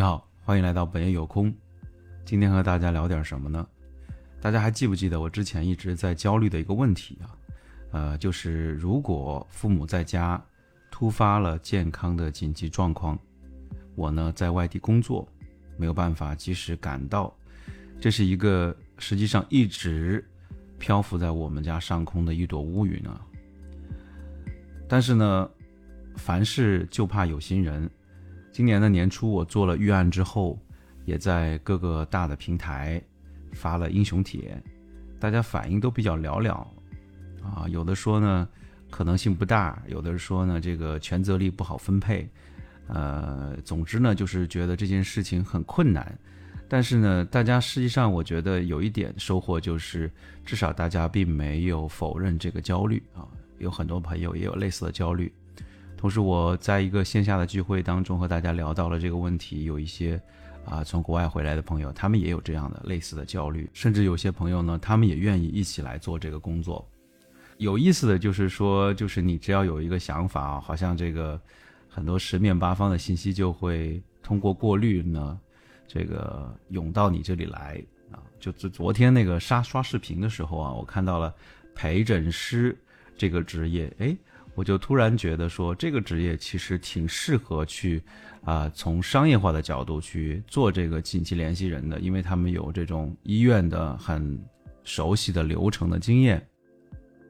你好，欢迎来到本夜有空。今天和大家聊点什么呢？大家还记不记得我之前一直在焦虑的一个问题啊？呃，就是如果父母在家突发了健康的紧急状况，我呢在外地工作，没有办法及时赶到，这是一个实际上一直漂浮在我们家上空的一朵乌云啊。但是呢，凡事就怕有心人。今年的年初，我做了预案之后，也在各个大的平台发了英雄帖，大家反应都比较寥寥啊。有的说呢可能性不大，有的说呢这个权责力不好分配，呃，总之呢就是觉得这件事情很困难。但是呢，大家实际上我觉得有一点收获就是，至少大家并没有否认这个焦虑啊。有很多朋友也有类似的焦虑，同时我在一个线下的聚会当中和大家聊到了这个问题，有一些啊从国外回来的朋友，他们也有这样的类似的焦虑，甚至有些朋友呢，他们也愿意一起来做这个工作。有意思的就是说，就是你只要有一个想法啊，好像这个很多十面八方的信息就会通过过滤呢，这个涌到你这里来啊。就昨昨天那个刷刷视频的时候啊，我看到了陪诊师。这个职业，哎，我就突然觉得说，这个职业其实挺适合去，啊，从商业化的角度去做这个紧急联系人的，因为他们有这种医院的很熟悉的流程的经验，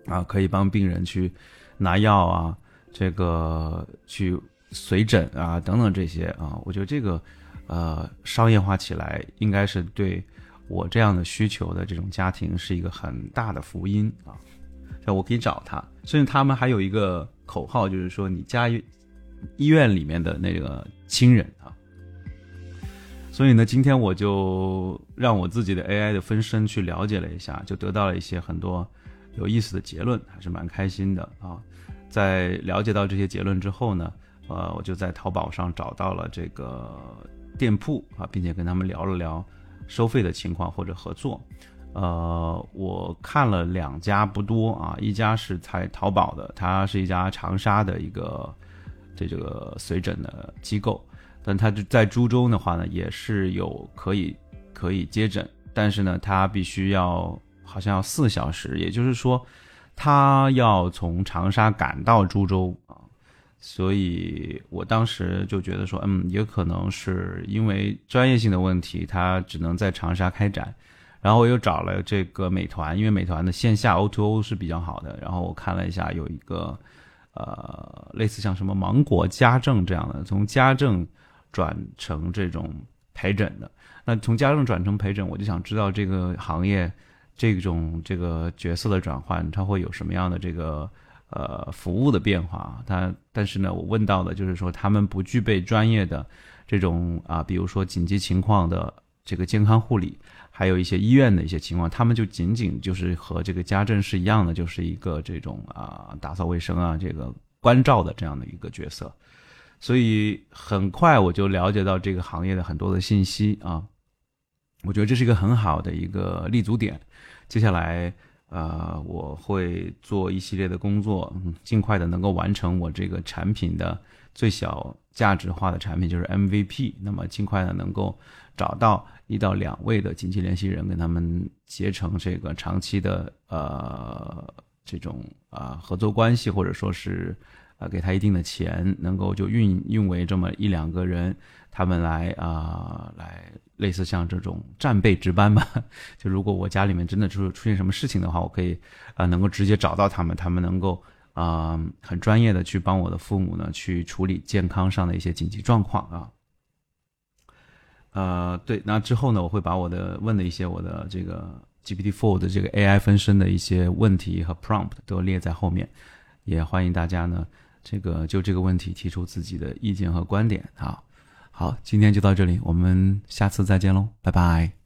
啊，可以帮病人去拿药啊，这个去随诊啊，等等这些啊，我觉得这个，呃，商业化起来应该是对我这样的需求的这种家庭是一个很大的福音啊。我可以找他，甚至他们还有一个口号，就是说你家医院里面的那个亲人啊。所以呢，今天我就让我自己的 AI 的分身去了解了一下，就得到了一些很多有意思的结论，还是蛮开心的啊。在了解到这些结论之后呢，呃，我就在淘宝上找到了这个店铺啊，并且跟他们聊了聊收费的情况或者合作。呃，我看了两家不多啊，一家是在淘宝的，它是一家长沙的一个这这个随诊的机构，但它在株洲的话呢，也是有可以可以接诊，但是呢，它必须要好像要四小时，也就是说，他要从长沙赶到株洲啊，所以我当时就觉得说，嗯，也可能是因为专业性的问题，他只能在长沙开展。然后我又找了这个美团，因为美团的线下 O2O 是比较好的。然后我看了一下，有一个呃类似像什么芒果家政这样的，从家政转成这种陪诊的。那从家政转成陪诊，我就想知道这个行业这种这个角色的转换，它会有什么样的这个呃服务的变化？它但是呢，我问到的就是说他们不具备专业的这种啊，比如说紧急情况的这个健康护理。还有一些医院的一些情况，他们就仅仅就是和这个家政是一样的，就是一个这种啊打扫卫生啊这个关照的这样的一个角色，所以很快我就了解到这个行业的很多的信息啊，我觉得这是一个很好的一个立足点。接下来呃我会做一系列的工作，尽快的能够完成我这个产品的最小价值化的产品，就是 MVP。那么尽快的能够找到。一到两位的紧急联系人，跟他们结成这个长期的呃这种啊合作关系，或者说是啊给他一定的钱，能够就运运为这么一两个人，他们来啊来类似像这种战备值班吧。就如果我家里面真的出出现什么事情的话，我可以啊能够直接找到他们，他们能够啊很专业的去帮我的父母呢去处理健康上的一些紧急状况啊。呃，对，那之后呢，我会把我的问的一些我的这个 GPT Four 的这个 AI 分身的一些问题和 prompt 都列在后面，也欢迎大家呢，这个就这个问题提出自己的意见和观点啊。好，今天就到这里，我们下次再见喽，拜拜。